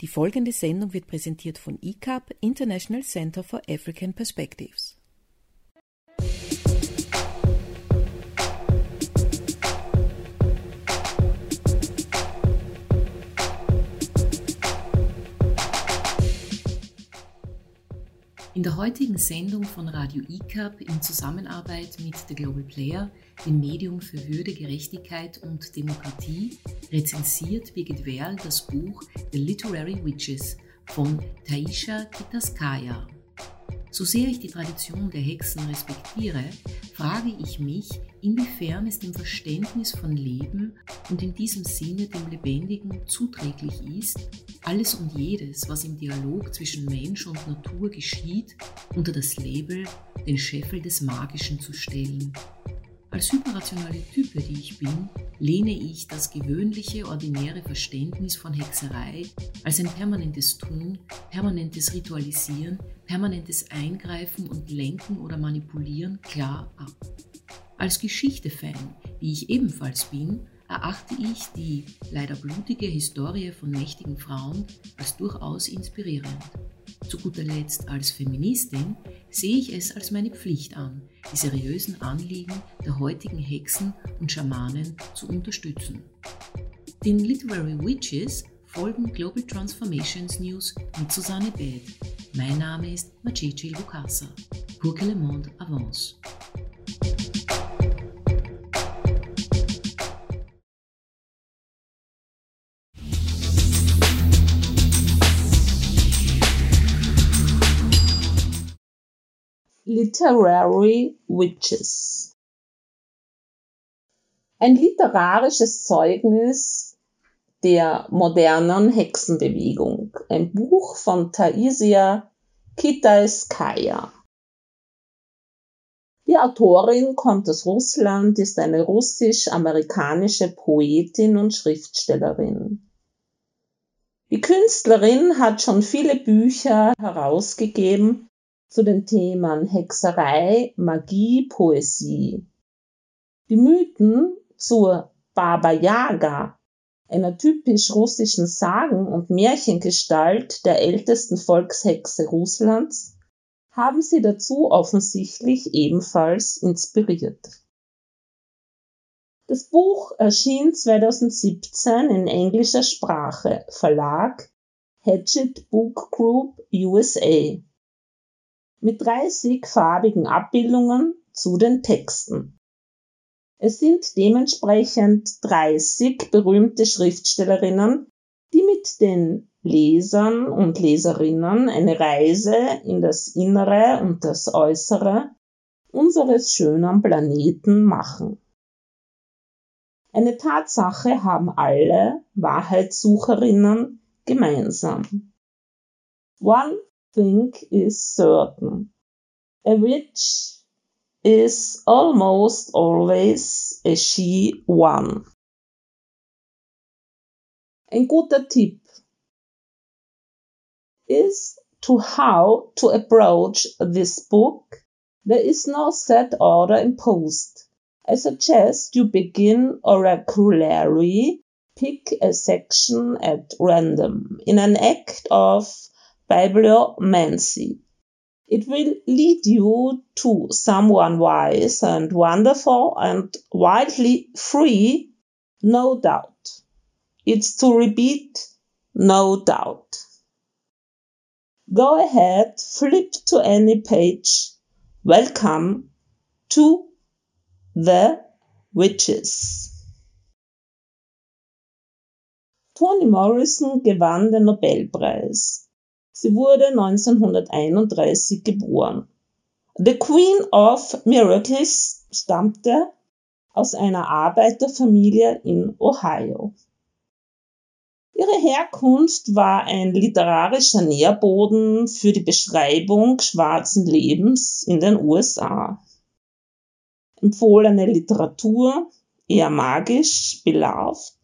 Die folgende Sendung wird präsentiert von ICAP, International Center for African Perspectives. In der heutigen Sendung von Radio ICAP in Zusammenarbeit mit The Global Player, dem Medium für Würde, Gerechtigkeit und Demokratie, rezensiert Birgit Werl das Buch The Literary Witches von Taisha Kitaskaya. So sehr ich die Tradition der Hexen respektiere, frage ich mich, inwiefern es dem Verständnis von Leben und in diesem Sinne dem Lebendigen zuträglich ist, alles und jedes, was im Dialog zwischen Mensch und Natur geschieht, unter das Label den Scheffel des Magischen zu stellen. Als hyperrationale Type, die ich bin, lehne ich das gewöhnliche, ordinäre Verständnis von Hexerei als ein permanentes Tun, permanentes Ritualisieren, permanentes Eingreifen und Lenken oder Manipulieren klar ab. Als Geschichte-Fan, wie ich ebenfalls bin, erachte ich die leider blutige Historie von mächtigen Frauen als durchaus inspirierend. Zu guter Letzt als Feministin sehe ich es als meine Pflicht an, die seriösen Anliegen der heutigen Hexen und Schamanen zu unterstützen. Den Literary Witches folgen Global Transformations News mit Susanne Beth. Mein Name ist Maciej Lukasa. Pour que le monde avance. Literary Witches. Ein literarisches Zeugnis der modernen Hexenbewegung. Ein Buch von Taisia Kitaeskaya. Die Autorin kommt aus Russland, ist eine russisch-amerikanische Poetin und Schriftstellerin. Die Künstlerin hat schon viele Bücher herausgegeben zu den Themen Hexerei, Magie, Poesie. Die Mythen zur Baba Yaga, einer typisch russischen Sagen- und Märchengestalt der ältesten Volkshexe Russlands, haben sie dazu offensichtlich ebenfalls inspiriert. Das Buch erschien 2017 in englischer Sprache, Verlag Hatchet Book Group USA mit 30 farbigen Abbildungen zu den Texten. Es sind dementsprechend 30 berühmte Schriftstellerinnen, die mit den Lesern und Leserinnen eine Reise in das Innere und das Äußere unseres schönen Planeten machen. Eine Tatsache haben alle Wahrheitssucherinnen gemeinsam. One thing is certain. A witch is almost always a she one. Ein guter Tipp is to how to approach this book. There is no set order imposed. I suggest you begin oracularly, pick a section at random in an act of bibliomancy. It will lead you to someone wise and wonderful and widely free, no doubt. It's to repeat, no doubt. Go ahead, flip to any page. Welcome to the Witches. Toni Morrison gewann den Nobelpreis. Sie wurde 1931 geboren. The Queen of Miracles stammte aus einer Arbeiterfamilie in Ohio. Ihre Herkunft war ein literarischer Nährboden für die Beschreibung schwarzen Lebens in den USA. Empfohlene Literatur, eher magisch, beloved,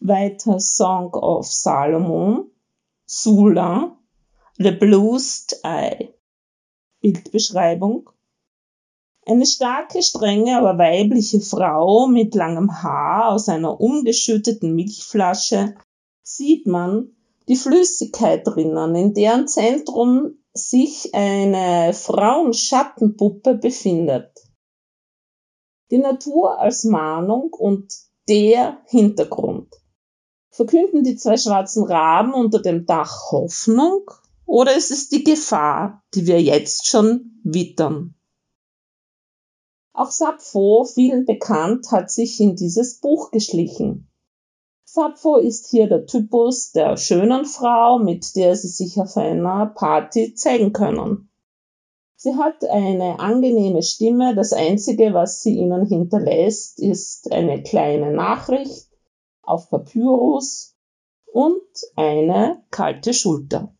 weiter Song of Salomon, Sula, The Bluest Eye. Bildbeschreibung. Eine starke, strenge, aber weibliche Frau mit langem Haar aus einer umgeschütteten Milchflasche sieht man die Flüssigkeit drinnen, in deren Zentrum sich eine Frauenschattenpuppe befindet. Die Natur als Mahnung und der Hintergrund. Verkünden die zwei schwarzen Raben unter dem Dach Hoffnung oder ist es die Gefahr, die wir jetzt schon wittern? Auch Sappho, vielen bekannt, hat sich in dieses Buch geschlichen. Sappho ist hier der Typus der schönen Frau, mit der sie sich auf einer Party zeigen können. Sie hat eine angenehme Stimme, das Einzige, was sie ihnen hinterlässt, ist eine kleine Nachricht auf Papyrus und eine kalte Schulter.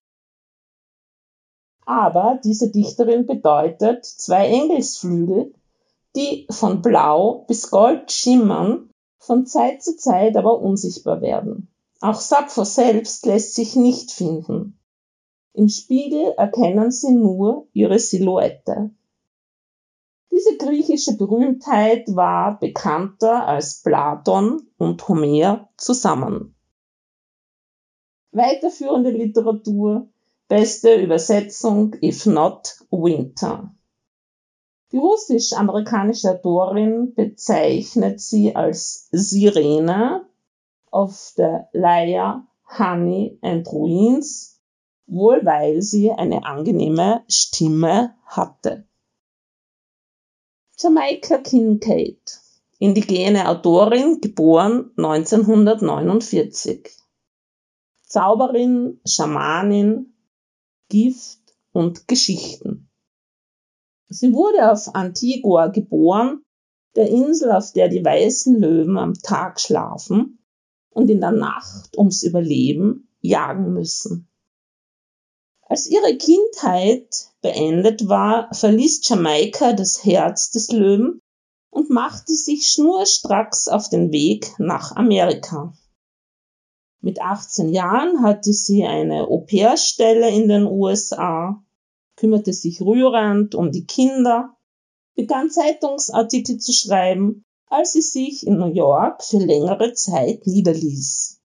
Aber diese Dichterin bedeutet zwei Engelsflügel, die von Blau bis Gold schimmern von Zeit zu Zeit aber unsichtbar werden. Auch Sappho selbst lässt sich nicht finden. Im Spiegel erkennen sie nur ihre Silhouette. Diese griechische Berühmtheit war bekannter als Platon und Homer zusammen. Weiterführende Literatur, beste Übersetzung If Not Winter. Die russisch-amerikanische Autorin bezeichnet sie als Sirene of the Lyre, Honey and Ruins, wohl weil sie eine angenehme Stimme hatte. Jamaica Kincaid, indigene Autorin, geboren 1949. Zauberin, Schamanin, Gift und Geschichten. Sie wurde auf Antigua geboren, der Insel, auf der die weißen Löwen am Tag schlafen und in der Nacht ums Überleben jagen müssen. Als ihre Kindheit beendet war, verließ Jamaika das Herz des Löwen und machte sich schnurstracks auf den Weg nach Amerika. Mit 18 Jahren hatte sie eine Au-pair-Stelle in den USA kümmerte sich rührend um die Kinder, begann Zeitungsartikel zu schreiben, als sie sich in New York für längere Zeit niederließ.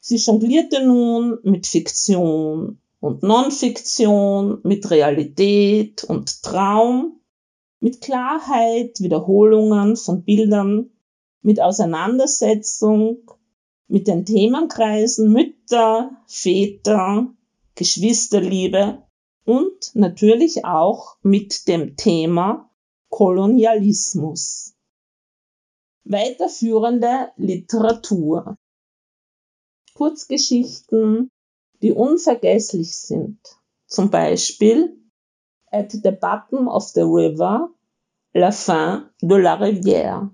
Sie jonglierte nun mit Fiktion und Non-Fiktion, mit Realität und Traum, mit Klarheit, Wiederholungen von Bildern, mit Auseinandersetzung, mit den Themenkreisen Mütter, Väter, Geschwisterliebe und natürlich auch mit dem Thema Kolonialismus. Weiterführende Literatur. Kurzgeschichten, die unvergesslich sind. Zum Beispiel At the Bottom of the River, La Fin de la Rivière.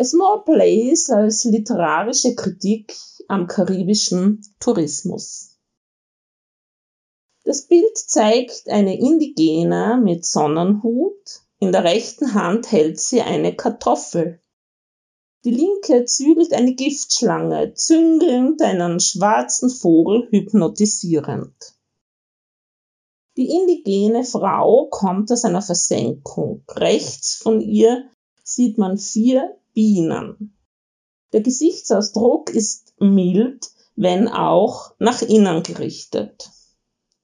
A Small Place als literarische Kritik am karibischen Tourismus. Das Bild zeigt eine Indigene mit Sonnenhut. In der rechten Hand hält sie eine Kartoffel. Die linke zügelt eine Giftschlange, züngelnd einen schwarzen Vogel hypnotisierend. Die indigene Frau kommt aus einer Versenkung. Rechts von ihr sieht man vier Bienen. Der Gesichtsausdruck ist mild, wenn auch nach innen gerichtet.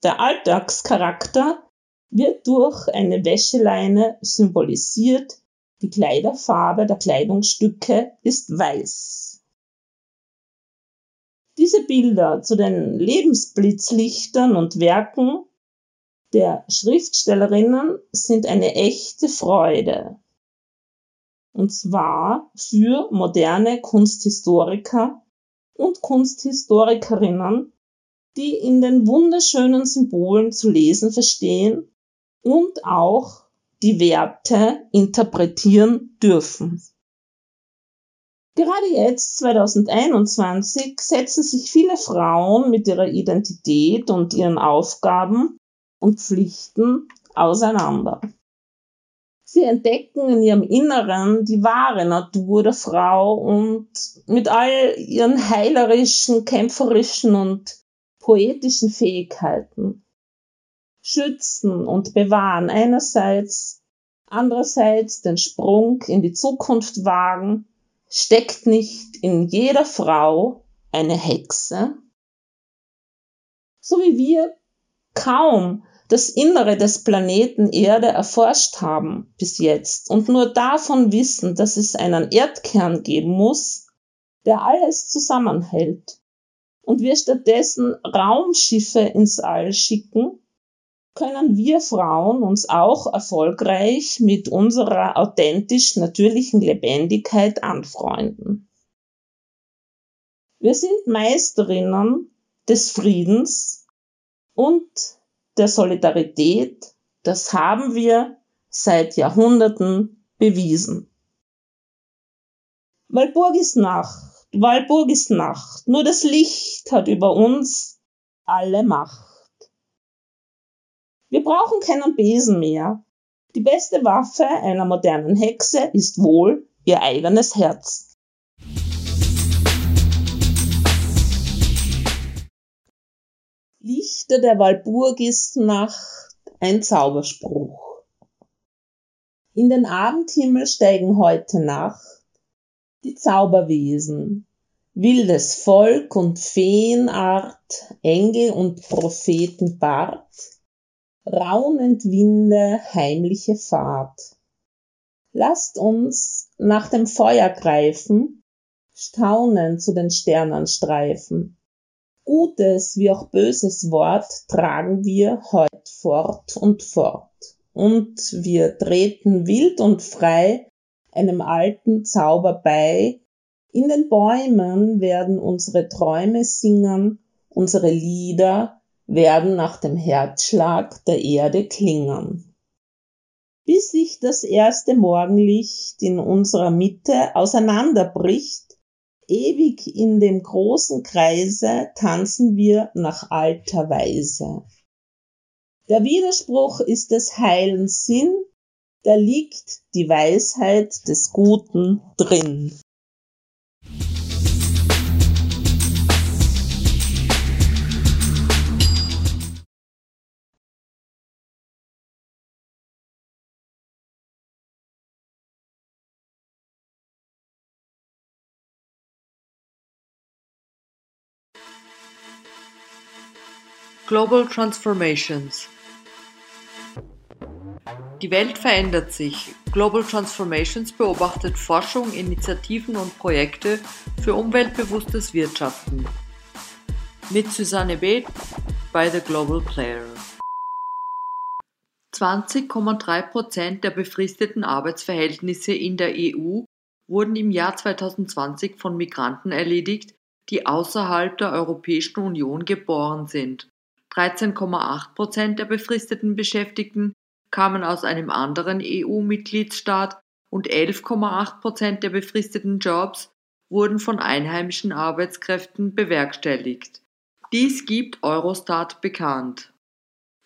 Der Alltagscharakter wird durch eine Wäscheleine symbolisiert, die Kleiderfarbe der Kleidungsstücke ist weiß. Diese Bilder zu den Lebensblitzlichtern und Werken der Schriftstellerinnen sind eine echte Freude. Und zwar für moderne Kunsthistoriker und Kunsthistorikerinnen, die in den wunderschönen Symbolen zu lesen verstehen und auch die Werte interpretieren dürfen. Gerade jetzt, 2021, setzen sich viele Frauen mit ihrer Identität und ihren Aufgaben und Pflichten auseinander. Sie entdecken in ihrem Inneren die wahre Natur der Frau und mit all ihren heilerischen, kämpferischen und poetischen Fähigkeiten schützen und bewahren einerseits, andererseits den Sprung in die Zukunft wagen, steckt nicht in jeder Frau eine Hexe? So wie wir kaum das Innere des Planeten Erde erforscht haben bis jetzt und nur davon wissen, dass es einen Erdkern geben muss, der alles zusammenhält, und wir stattdessen Raumschiffe ins All schicken, können wir Frauen uns auch erfolgreich mit unserer authentisch natürlichen Lebendigkeit anfreunden. Wir sind Meisterinnen des Friedens und der Solidarität, das haben wir seit Jahrhunderten bewiesen. Walburg ist Nacht, Walburg ist Nacht, nur das Licht hat über uns alle Macht. Wir brauchen keinen Besen mehr. Die beste Waffe einer modernen Hexe ist wohl ihr eigenes Herz. Lichter der Walpurgisnacht ein Zauberspruch. In den Abendhimmel steigen heute Nacht die Zauberwesen, wildes Volk und Feenart, Engel und Prophetenbart, raunend Winde, heimliche Fahrt. Lasst uns nach dem Feuer greifen, staunen zu den Sternen streifen. Gutes wie auch böses Wort tragen wir heut fort und fort. Und wir treten wild und frei einem alten Zauber bei. In den Bäumen werden unsere Träume singen, unsere Lieder werden nach dem Herzschlag der Erde klingen. Bis sich das erste Morgenlicht in unserer Mitte auseinanderbricht, ewig in dem großen Kreise tanzen wir nach alter Weise. Der Widerspruch ist des heilen Sinn, da liegt die Weisheit des Guten drin. Global Transformations Die Welt verändert sich. Global Transformations beobachtet Forschung, Initiativen und Projekte für umweltbewusstes Wirtschaften. Mit Susanne Beth bei The Global Player. 20,3% der befristeten Arbeitsverhältnisse in der EU wurden im Jahr 2020 von Migranten erledigt, die außerhalb der Europäischen Union geboren sind. 13,8 Prozent der befristeten Beschäftigten kamen aus einem anderen EU-Mitgliedstaat und 11,8 Prozent der befristeten Jobs wurden von einheimischen Arbeitskräften bewerkstelligt. Dies gibt Eurostat bekannt.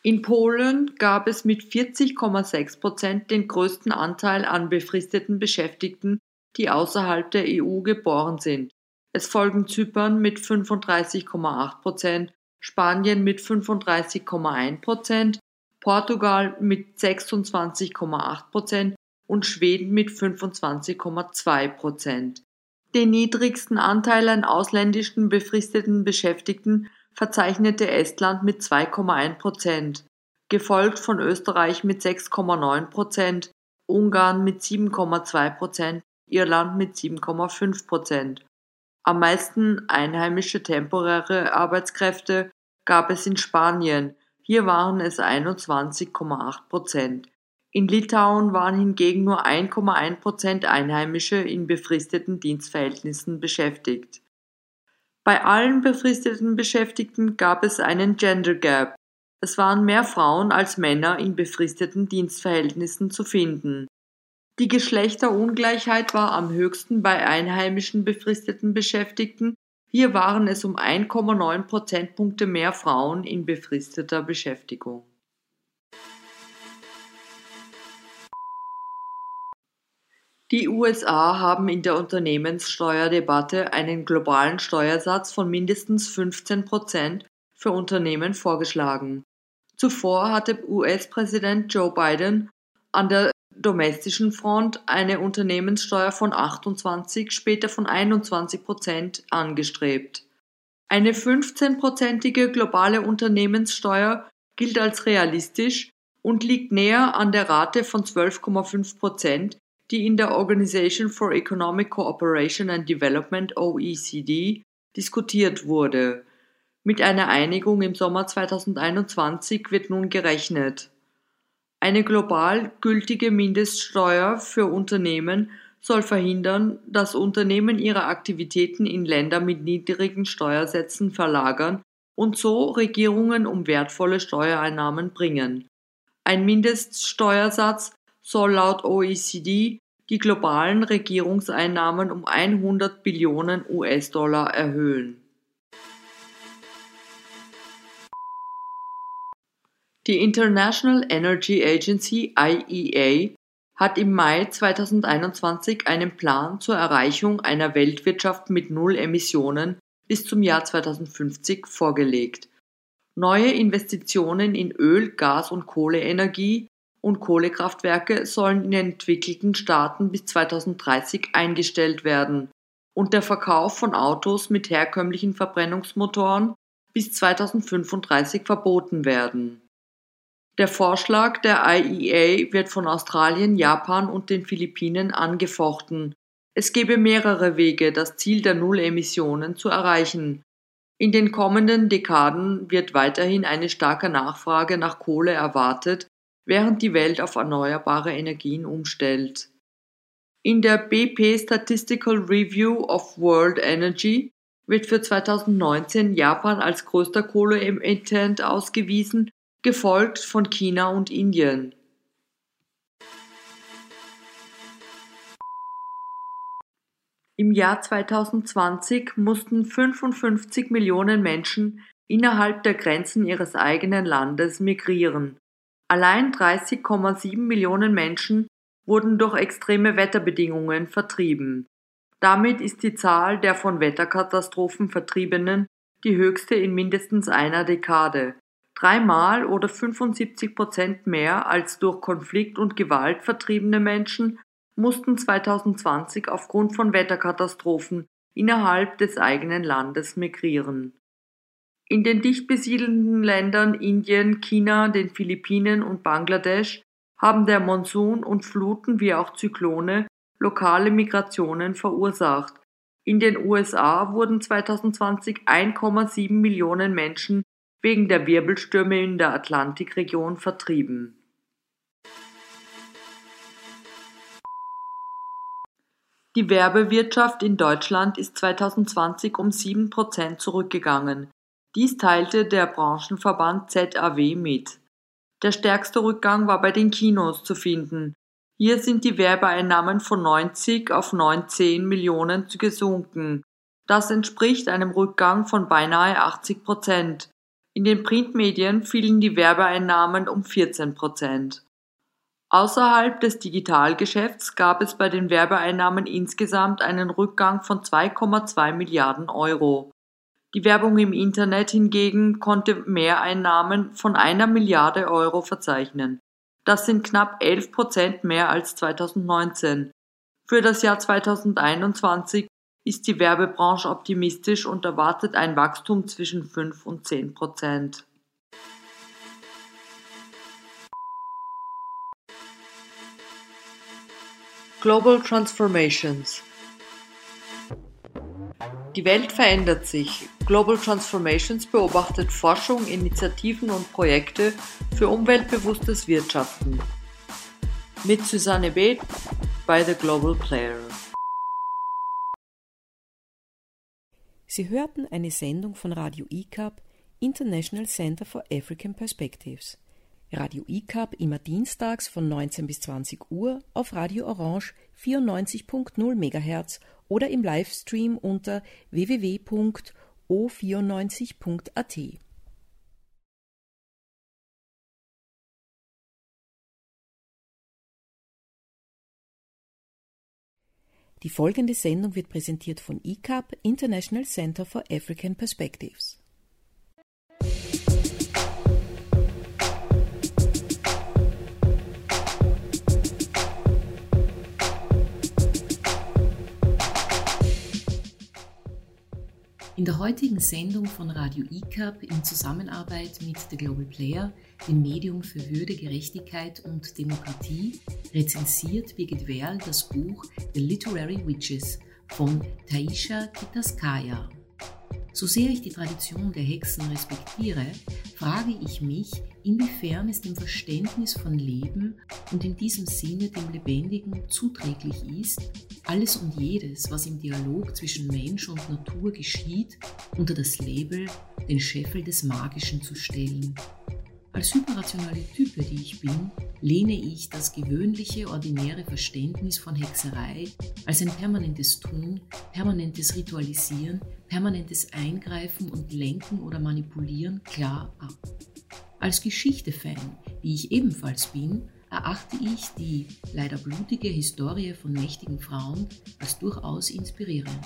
In Polen gab es mit 40,6 Prozent den größten Anteil an befristeten Beschäftigten, die außerhalb der EU geboren sind. Es folgen Zypern mit 35,8 Prozent Spanien mit 35,1 Prozent, Portugal mit 26,8 Prozent und Schweden mit 25,2 Prozent. Den niedrigsten Anteil an ausländischen befristeten Beschäftigten verzeichnete Estland mit 2,1 Prozent, gefolgt von Österreich mit 6,9 Prozent, Ungarn mit 7,2 Prozent, Irland mit 7,5 Prozent. Am meisten einheimische temporäre Arbeitskräfte gab es in Spanien, hier waren es 21,8 Prozent. In Litauen waren hingegen nur 1,1 Prozent Einheimische in befristeten Dienstverhältnissen beschäftigt. Bei allen befristeten Beschäftigten gab es einen Gender Gap. Es waren mehr Frauen als Männer in befristeten Dienstverhältnissen zu finden. Die Geschlechterungleichheit war am höchsten bei einheimischen befristeten Beschäftigten, hier waren es um 1,9 Prozentpunkte mehr Frauen in befristeter Beschäftigung. Die USA haben in der Unternehmenssteuerdebatte einen globalen Steuersatz von mindestens 15 Prozent für Unternehmen vorgeschlagen. Zuvor hatte US-Präsident Joe Biden an der domestischen Front eine Unternehmenssteuer von 28, später von 21 Prozent angestrebt. Eine 15-prozentige globale Unternehmenssteuer gilt als realistisch und liegt näher an der Rate von 12,5 Prozent, die in der Organization for Economic Cooperation and Development OECD diskutiert wurde. Mit einer Einigung im Sommer 2021 wird nun gerechnet. Eine global gültige Mindeststeuer für Unternehmen soll verhindern, dass Unternehmen ihre Aktivitäten in Länder mit niedrigen Steuersätzen verlagern und so Regierungen um wertvolle Steuereinnahmen bringen. Ein Mindeststeuersatz soll laut OECD die globalen Regierungseinnahmen um 100 Billionen US-Dollar erhöhen. Die International Energy Agency IEA hat im Mai 2021 einen Plan zur Erreichung einer Weltwirtschaft mit Null Emissionen bis zum Jahr 2050 vorgelegt. Neue Investitionen in Öl, Gas und Kohleenergie und Kohlekraftwerke sollen in entwickelten Staaten bis 2030 eingestellt werden und der Verkauf von Autos mit herkömmlichen Verbrennungsmotoren bis 2035 verboten werden. Der Vorschlag der IEA wird von Australien, Japan und den Philippinen angefochten. Es gebe mehrere Wege, das Ziel der Null-Emissionen zu erreichen. In den kommenden Dekaden wird weiterhin eine starke Nachfrage nach Kohle erwartet, während die Welt auf erneuerbare Energien umstellt. In der BP Statistical Review of World Energy wird für 2019 Japan als größter Kohleemittent ausgewiesen gefolgt von China und Indien. Im Jahr 2020 mussten 55 Millionen Menschen innerhalb der Grenzen ihres eigenen Landes migrieren. Allein 30,7 Millionen Menschen wurden durch extreme Wetterbedingungen vertrieben. Damit ist die Zahl der von Wetterkatastrophen Vertriebenen die höchste in mindestens einer Dekade dreimal oder 75 Prozent mehr als durch Konflikt und Gewalt vertriebene Menschen mussten 2020 aufgrund von Wetterkatastrophen innerhalb des eigenen Landes migrieren. In den dicht besiedelten Ländern Indien, China, den Philippinen und Bangladesch haben der Monsun und Fluten wie auch Zyklone lokale Migrationen verursacht. In den USA wurden 2020 1,7 Millionen Menschen wegen der Wirbelstürme in der Atlantikregion vertrieben. Die Werbewirtschaft in Deutschland ist 2020 um 7% zurückgegangen. Dies teilte der Branchenverband ZAW mit. Der stärkste Rückgang war bei den Kinos zu finden. Hier sind die Werbeeinnahmen von 90 auf 19 Millionen gesunken. Das entspricht einem Rückgang von beinahe 80 Prozent. In den Printmedien fielen die Werbeeinnahmen um 14 Prozent. Außerhalb des Digitalgeschäfts gab es bei den Werbeeinnahmen insgesamt einen Rückgang von 2,2 Milliarden Euro. Die Werbung im Internet hingegen konnte Mehreinnahmen von einer Milliarde Euro verzeichnen. Das sind knapp 11 Prozent mehr als 2019. Für das Jahr 2021 ist die Werbebranche optimistisch und erwartet ein Wachstum zwischen 5 und 10 Prozent. Global Transformations Die Welt verändert sich. Global Transformations beobachtet Forschung, Initiativen und Projekte für umweltbewusstes Wirtschaften. Mit Susanne Beth bei The Global Player. Sie hörten eine Sendung von Radio ICAP, International Center for African Perspectives. Radio ICAP immer dienstags von 19 bis 20 Uhr auf Radio Orange 94.0 MHz oder im Livestream unter www.o94.at. Die folgende Sendung wird präsentiert von ICAP, International Center for African Perspectives. In der heutigen Sendung von Radio ICAP in Zusammenarbeit mit The Global Player, dem Medium für Würde, Gerechtigkeit und Demokratie, rezensiert Birgit Werl das Buch The Literary Witches von Taisha Kitaskaya. So sehr ich die Tradition der Hexen respektiere, frage ich mich, inwiefern es dem Verständnis von Leben und in diesem Sinne dem Lebendigen zuträglich ist, alles und jedes, was im Dialog zwischen Mensch und Natur geschieht, unter das Label den Scheffel des Magischen zu stellen. Als hyperrationale Type, die ich bin, lehne ich das gewöhnliche, ordinäre Verständnis von Hexerei als ein permanentes Tun, permanentes Ritualisieren, permanentes Eingreifen und Lenken oder Manipulieren klar ab. Als Geschichte-Fan, wie ich ebenfalls bin, erachte ich die leider blutige Historie von mächtigen Frauen als durchaus inspirierend.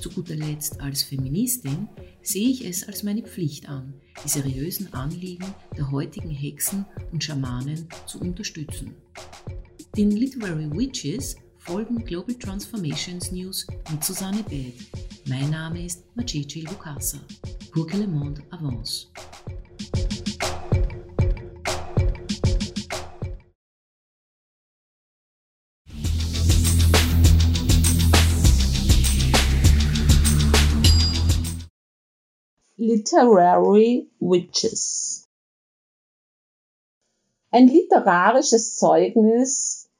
Zu guter Letzt als Feministin sehe ich es als meine Pflicht an, die seriösen Anliegen der heutigen Hexen und Schamanen zu unterstützen. Den Literary Witches folgen Global Transformations News mit Susanne Beth. Mein Name ist Maciej Lukasa. Pour que le monde avance. Literary Witches. Ein literarisches Zeugnis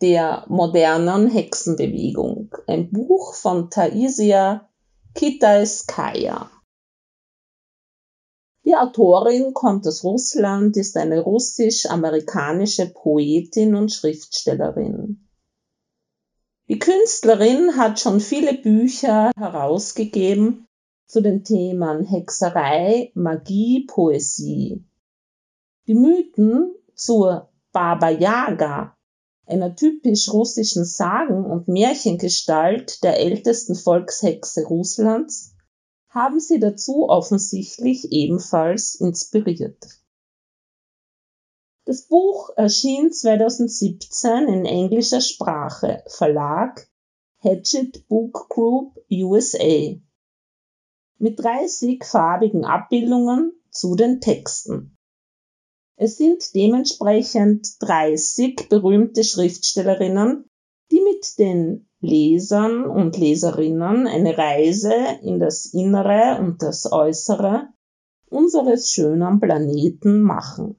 der modernen Hexenbewegung. Ein Buch von Taisia Kitaiskaya. Die Autorin kommt aus Russland, ist eine russisch-amerikanische Poetin und Schriftstellerin. Die Künstlerin hat schon viele Bücher herausgegeben zu den Themen Hexerei, Magie, Poesie. Die Mythen zur Baba Yaga, einer typisch russischen Sagen- und Märchengestalt der ältesten Volkshexe Russlands, haben sie dazu offensichtlich ebenfalls inspiriert. Das Buch erschien 2017 in englischer Sprache, Verlag Hatchet Book Group USA mit 30 farbigen Abbildungen zu den Texten. Es sind dementsprechend 30 berühmte Schriftstellerinnen, die mit den Lesern und Leserinnen eine Reise in das Innere und das Äußere unseres schönen Planeten machen.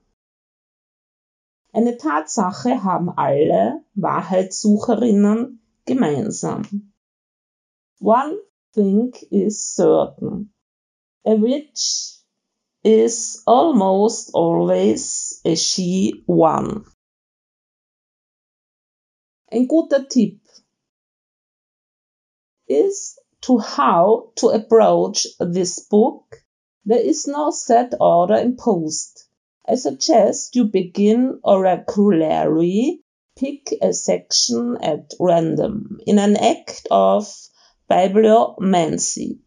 Eine Tatsache haben alle Wahrheitssucherinnen gemeinsam. One thing is certain. A witch is almost always a she one. Ein guter Tipp is to how to approach this book. There is no set order imposed. I suggest you begin oracularly, pick a section at random in an act of bibliomancy.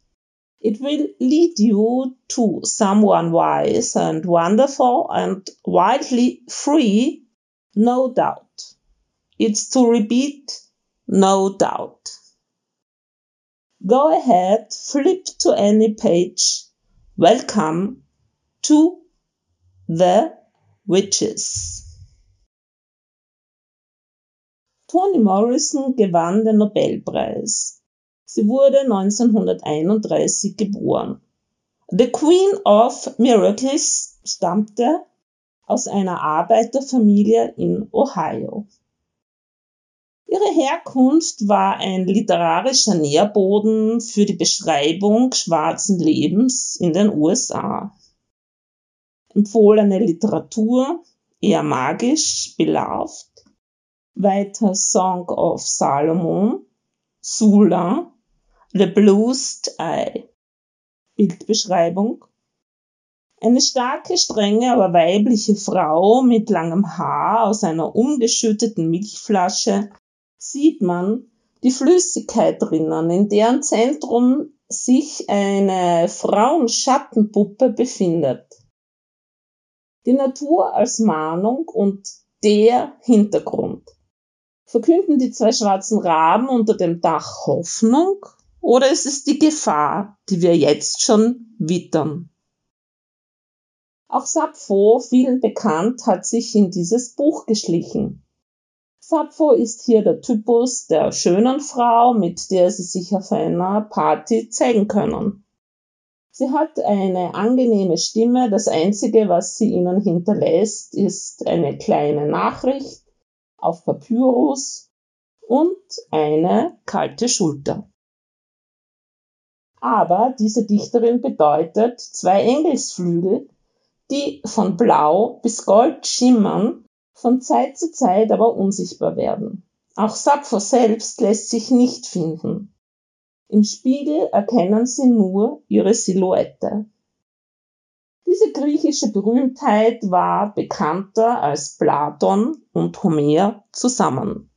It will lead you to someone wise and wonderful and wildly free, no doubt. It's to repeat, no doubt. Go ahead, flip to any page. Welcome to the Witches. Toni Morrison gewann den Nobelpreis. Sie wurde 1931 geboren. The Queen of Miracles stammte aus einer Arbeiterfamilie in Ohio. Ihre Herkunft war ein literarischer Nährboden für die Beschreibung schwarzen Lebens in den USA. Empfohlene Literatur, eher magisch, beloved, weiter Song of Salomon, Sula, The Bluest Eye. Bildbeschreibung. Eine starke, strenge, aber weibliche Frau mit langem Haar aus einer umgeschütteten Milchflasche sieht man die Flüssigkeit drinnen, in deren Zentrum sich eine Frauenschattenpuppe befindet. Die Natur als Mahnung und der Hintergrund verkünden die zwei schwarzen Raben unter dem Dach Hoffnung oder ist es die Gefahr, die wir jetzt schon wittern? Auch Sappho, vielen bekannt, hat sich in dieses Buch geschlichen. Sappho ist hier der Typus der schönen Frau, mit der Sie sich auf einer Party zeigen können. Sie hat eine angenehme Stimme. Das Einzige, was sie Ihnen hinterlässt, ist eine kleine Nachricht auf Papyrus und eine kalte Schulter. Aber diese Dichterin bedeutet zwei Engelsflügel, die von Blau bis Gold schimmern, von Zeit zu Zeit aber unsichtbar werden. Auch Sappho selbst lässt sich nicht finden. Im Spiegel erkennen sie nur ihre Silhouette. Diese griechische Berühmtheit war bekannter als Platon und Homer zusammen.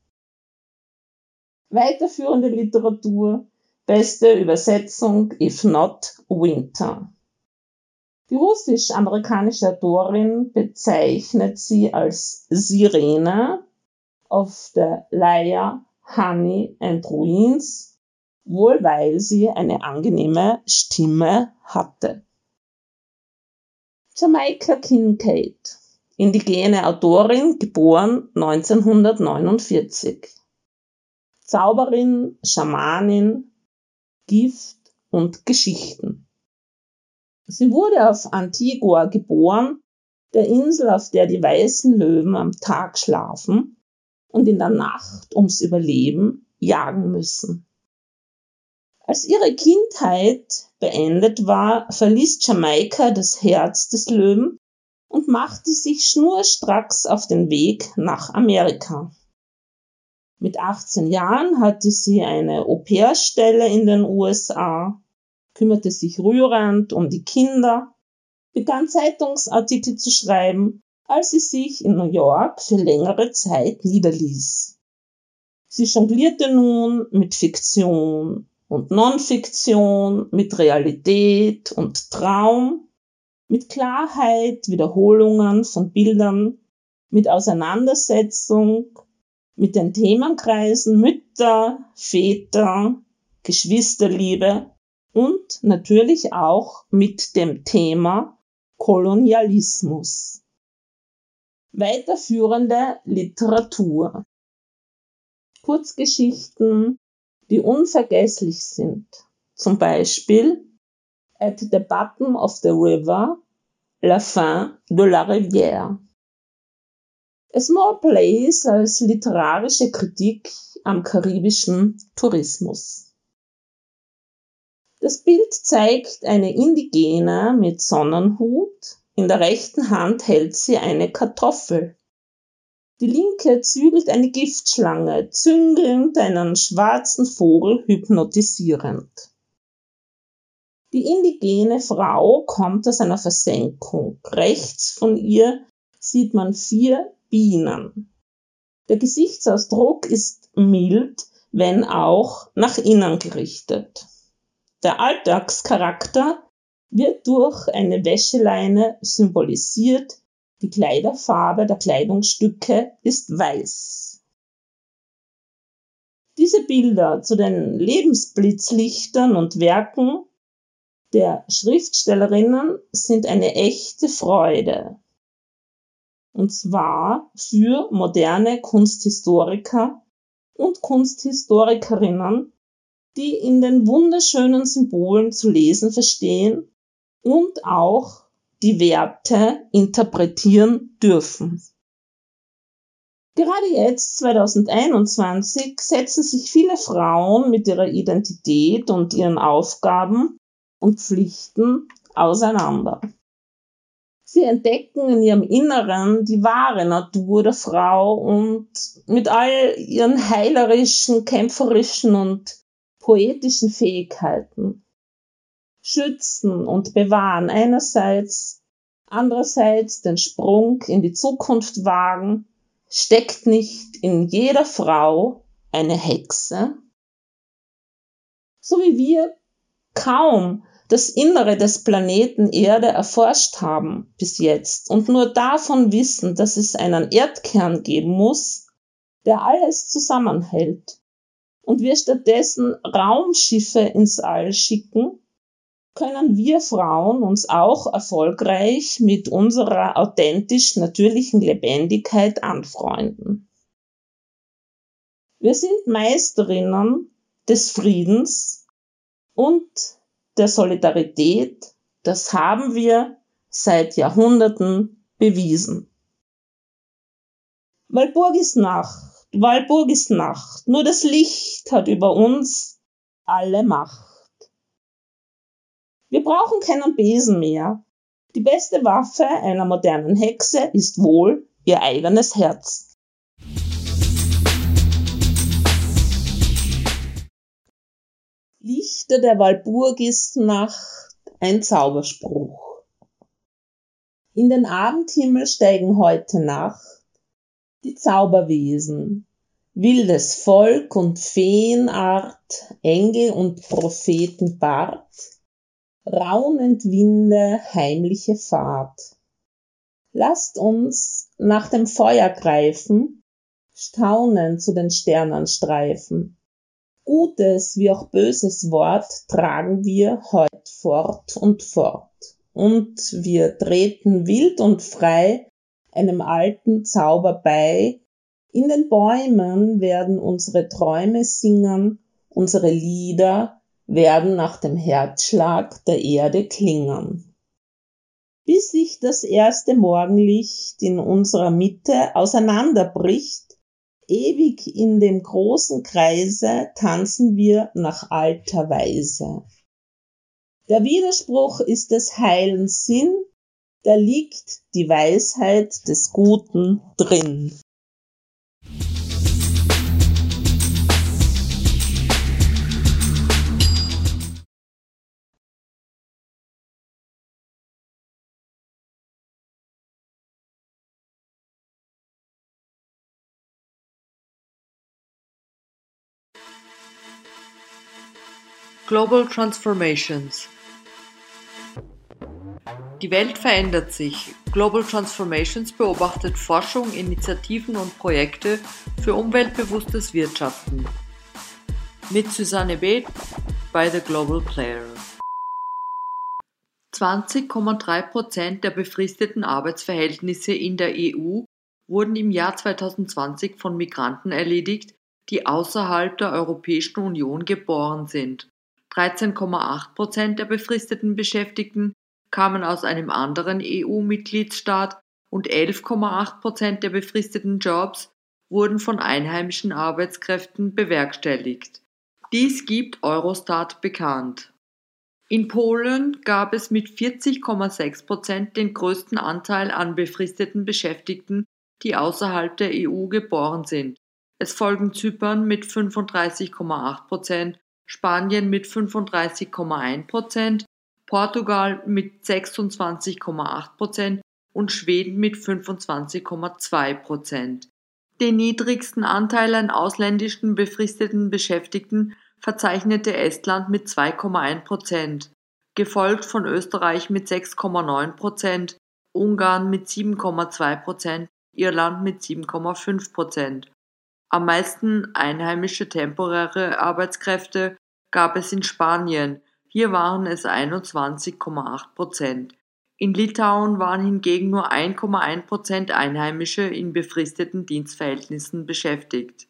Weiterführende Literatur, beste Übersetzung If Not Winter. Die russisch-amerikanische Autorin bezeichnet sie als Sirene of the Lyre, Honey and Ruins wohl weil sie eine angenehme Stimme hatte. Jamaica Kincaid, indigene Autorin, geboren 1949. Zauberin, Schamanin, Gift und Geschichten. Sie wurde auf Antigua geboren, der Insel, auf der die weißen Löwen am Tag schlafen und in der Nacht ums Überleben jagen müssen. Als ihre Kindheit beendet war, verließ Jamaika das Herz des Löwen und machte sich schnurstracks auf den Weg nach Amerika. Mit 18 Jahren hatte sie eine Au-pair-Stelle in den USA, kümmerte sich rührend um die Kinder, begann Zeitungsartikel zu schreiben, als sie sich in New York für längere Zeit niederließ. Sie jonglierte nun mit Fiktion und Non-Fiktion, mit Realität und Traum, mit Klarheit, Wiederholungen von Bildern, mit Auseinandersetzung, mit den Themenkreisen Mütter, Väter, Geschwisterliebe und natürlich auch mit dem Thema Kolonialismus. Weiterführende Literatur. Kurzgeschichten, die unvergesslich sind. Zum Beispiel At the bottom of the river, La fin de la rivière. A Small Place als literarische Kritik am karibischen Tourismus. Das Bild zeigt eine Indigene mit Sonnenhut. In der rechten Hand hält sie eine Kartoffel. Die Linke zügelt eine Giftschlange, züngelnd einen schwarzen Vogel hypnotisierend. Die indigene Frau kommt aus einer Versenkung. Rechts von ihr sieht man vier Bienen. Der Gesichtsausdruck ist mild, wenn auch nach innen gerichtet. Der Alltagscharakter wird durch eine Wäscheleine symbolisiert, die Kleiderfarbe der Kleidungsstücke ist weiß. Diese Bilder zu den Lebensblitzlichtern und Werken der Schriftstellerinnen sind eine echte Freude. Und zwar für moderne Kunsthistoriker und Kunsthistorikerinnen, die in den wunderschönen Symbolen zu lesen verstehen und auch die Werte interpretieren dürfen. Gerade jetzt, 2021, setzen sich viele Frauen mit ihrer Identität und ihren Aufgaben und Pflichten auseinander. Sie entdecken in ihrem Inneren die wahre Natur der Frau und mit all ihren heilerischen, kämpferischen und poetischen Fähigkeiten schützen und bewahren einerseits, andererseits den Sprung in die Zukunft wagen, steckt nicht in jeder Frau eine Hexe? So wie wir kaum das Innere des Planeten Erde erforscht haben bis jetzt und nur davon wissen, dass es einen Erdkern geben muss, der alles zusammenhält und wir stattdessen Raumschiffe ins All schicken, können wir Frauen uns auch erfolgreich mit unserer authentisch natürlichen Lebendigkeit anfreunden. Wir sind Meisterinnen des Friedens und der Solidarität. Das haben wir seit Jahrhunderten bewiesen. Walburg ist Nacht, Walburg ist Nacht, nur das Licht hat über uns alle Macht. Wir brauchen keinen Besen mehr. Die beste Waffe einer modernen Hexe ist wohl ihr eigenes Herz. Lichter der Walburgisnacht ein Zauberspruch. In den Abendhimmel steigen heute Nacht die Zauberwesen, wildes Volk und Feenart, Engel und Prophetenbart, raunend Winde, heimliche Fahrt. Lasst uns nach dem Feuer greifen, staunend zu den Sternen streifen. Gutes wie auch böses Wort tragen wir heut fort und fort. Und wir treten wild und frei einem alten Zauber bei. In den Bäumen werden unsere Träume singen, unsere Lieder werden nach dem Herzschlag der Erde klingen. Bis sich das erste Morgenlicht in unserer Mitte auseinanderbricht, ewig in dem großen Kreise tanzen wir nach alter Weise. Der Widerspruch ist des heilen Sinn, da liegt die Weisheit des Guten drin. Global Transformations Die Welt verändert sich. Global Transformations beobachtet Forschung, Initiativen und Projekte für umweltbewusstes Wirtschaften. Mit Susanne Beth bei The Global Player. 20,3% der befristeten Arbeitsverhältnisse in der EU wurden im Jahr 2020 von Migranten erledigt, die außerhalb der Europäischen Union geboren sind. 13,8 Prozent der befristeten Beschäftigten kamen aus einem anderen EU-Mitgliedstaat und 11,8 Prozent der befristeten Jobs wurden von einheimischen Arbeitskräften bewerkstelligt. Dies gibt Eurostat bekannt. In Polen gab es mit 40,6 Prozent den größten Anteil an befristeten Beschäftigten, die außerhalb der EU geboren sind. Es folgen Zypern mit 35,8 Prozent Spanien mit 35,1 Prozent, Portugal mit 26,8 Prozent und Schweden mit 25,2 Prozent. Den niedrigsten Anteil an ausländischen befristeten Beschäftigten verzeichnete Estland mit 2,1 Prozent, gefolgt von Österreich mit 6,9 Prozent, Ungarn mit 7,2 Prozent, Irland mit 7,5 Prozent. Am meisten einheimische temporäre Arbeitskräfte gab es in Spanien, hier waren es 21,8 Prozent. In Litauen waren hingegen nur 1,1 Prozent Einheimische in befristeten Dienstverhältnissen beschäftigt.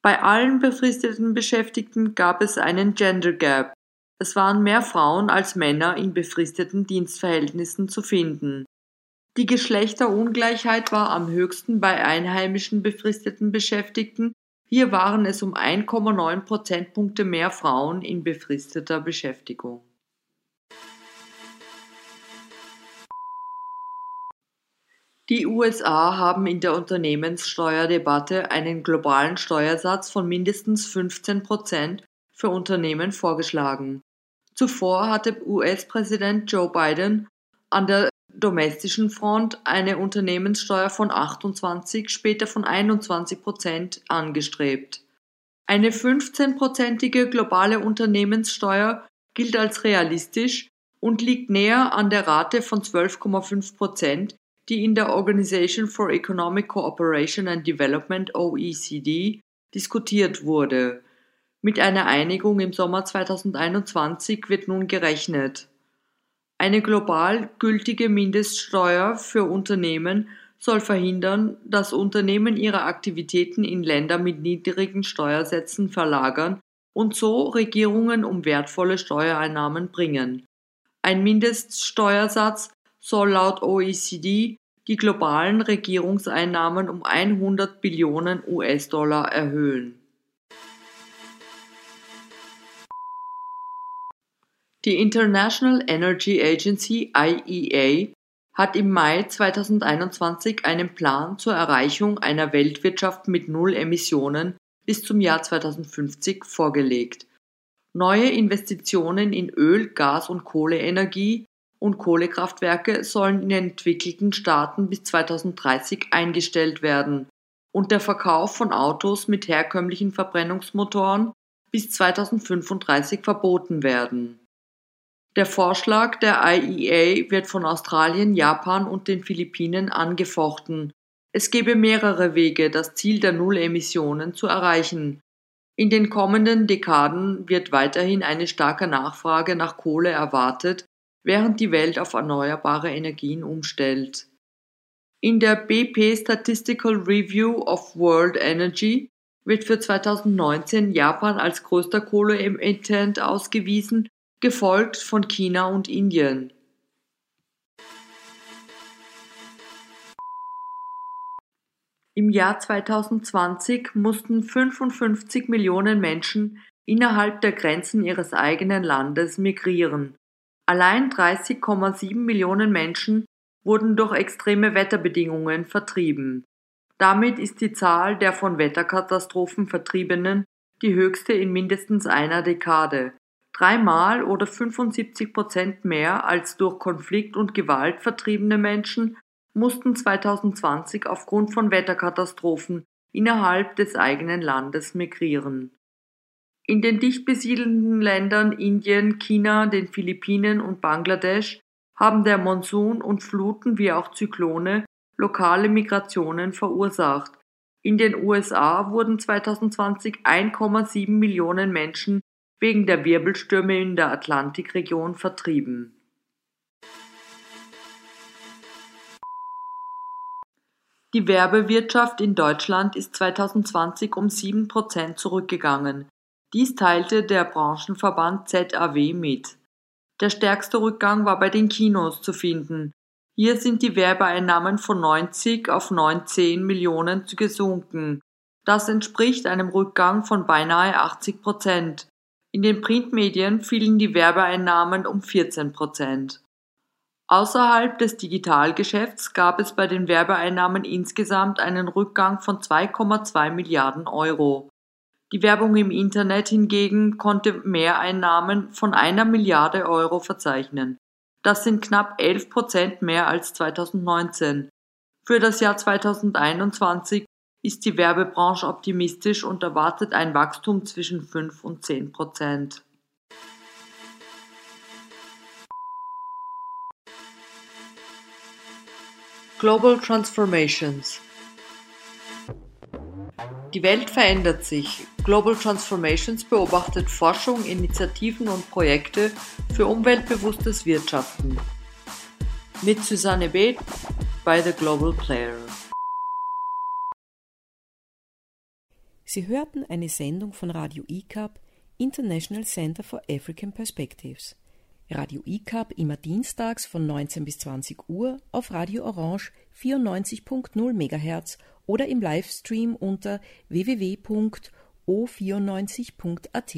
Bei allen befristeten Beschäftigten gab es einen Gender Gap. Es waren mehr Frauen als Männer in befristeten Dienstverhältnissen zu finden. Die Geschlechterungleichheit war am höchsten bei einheimischen befristeten Beschäftigten. Hier waren es um 1,9 Prozentpunkte mehr Frauen in befristeter Beschäftigung. Die USA haben in der Unternehmenssteuerdebatte einen globalen Steuersatz von mindestens 15 Prozent für Unternehmen vorgeschlagen. Zuvor hatte US-Präsident Joe Biden an der domestischen Front eine Unternehmenssteuer von 28, später von 21 Prozent angestrebt. Eine 15-prozentige globale Unternehmenssteuer gilt als realistisch und liegt näher an der Rate von 12,5 Prozent, die in der Organization for Economic Cooperation and Development OECD diskutiert wurde. Mit einer Einigung im Sommer 2021 wird nun gerechnet. Eine global gültige Mindeststeuer für Unternehmen soll verhindern, dass Unternehmen ihre Aktivitäten in Länder mit niedrigen Steuersätzen verlagern und so Regierungen um wertvolle Steuereinnahmen bringen. Ein Mindeststeuersatz soll laut OECD die globalen Regierungseinnahmen um 100 Billionen US-Dollar erhöhen. Die International Energy Agency IEA hat im Mai 2021 einen Plan zur Erreichung einer Weltwirtschaft mit Null Emissionen bis zum Jahr 2050 vorgelegt. Neue Investitionen in Öl, Gas und Kohleenergie und Kohlekraftwerke sollen in entwickelten Staaten bis 2030 eingestellt werden und der Verkauf von Autos mit herkömmlichen Verbrennungsmotoren bis 2035 verboten werden. Der Vorschlag der IEA wird von Australien, Japan und den Philippinen angefochten. Es gebe mehrere Wege, das Ziel der Nullemissionen zu erreichen. In den kommenden Dekaden wird weiterhin eine starke Nachfrage nach Kohle erwartet, während die Welt auf erneuerbare Energien umstellt. In der BP Statistical Review of World Energy wird für 2019 Japan als größter Kohleemittent ausgewiesen gefolgt von China und Indien. Im Jahr 2020 mussten 55 Millionen Menschen innerhalb der Grenzen ihres eigenen Landes migrieren. Allein 30,7 Millionen Menschen wurden durch extreme Wetterbedingungen vertrieben. Damit ist die Zahl der von Wetterkatastrophen Vertriebenen die höchste in mindestens einer Dekade dreimal oder 75 Prozent mehr als durch Konflikt und Gewalt vertriebene Menschen mussten 2020 aufgrund von Wetterkatastrophen innerhalb des eigenen Landes migrieren. In den dicht besiedelten Ländern Indien, China, den Philippinen und Bangladesch haben der Monsun und Fluten wie auch Zyklone lokale Migrationen verursacht. In den USA wurden 2020 1,7 Millionen Menschen wegen der Wirbelstürme in der Atlantikregion vertrieben. Die Werbewirtschaft in Deutschland ist 2020 um 7% zurückgegangen. Dies teilte der Branchenverband ZAW mit. Der stärkste Rückgang war bei den Kinos zu finden. Hier sind die Werbeeinnahmen von 90 auf 19 Millionen gesunken. Das entspricht einem Rückgang von beinahe 80 Prozent. In den Printmedien fielen die Werbeeinnahmen um 14 Prozent. Außerhalb des Digitalgeschäfts gab es bei den Werbeeinnahmen insgesamt einen Rückgang von 2,2 Milliarden Euro. Die Werbung im Internet hingegen konnte Mehreinnahmen von einer Milliarde Euro verzeichnen. Das sind knapp 11 Prozent mehr als 2019. Für das Jahr 2021 ist die Werbebranche optimistisch und erwartet ein Wachstum zwischen 5 und 10 Prozent. Global Transformations Die Welt verändert sich. Global Transformations beobachtet Forschung, Initiativen und Projekte für umweltbewusstes Wirtschaften. Mit Susanne Beth bei The Global Player. Sie hörten eine Sendung von Radio ICAP, International Center for African Perspectives. Radio ICAP immer dienstags von 19 bis 20 Uhr auf Radio Orange 94.0 MHz oder im Livestream unter www.o94.at.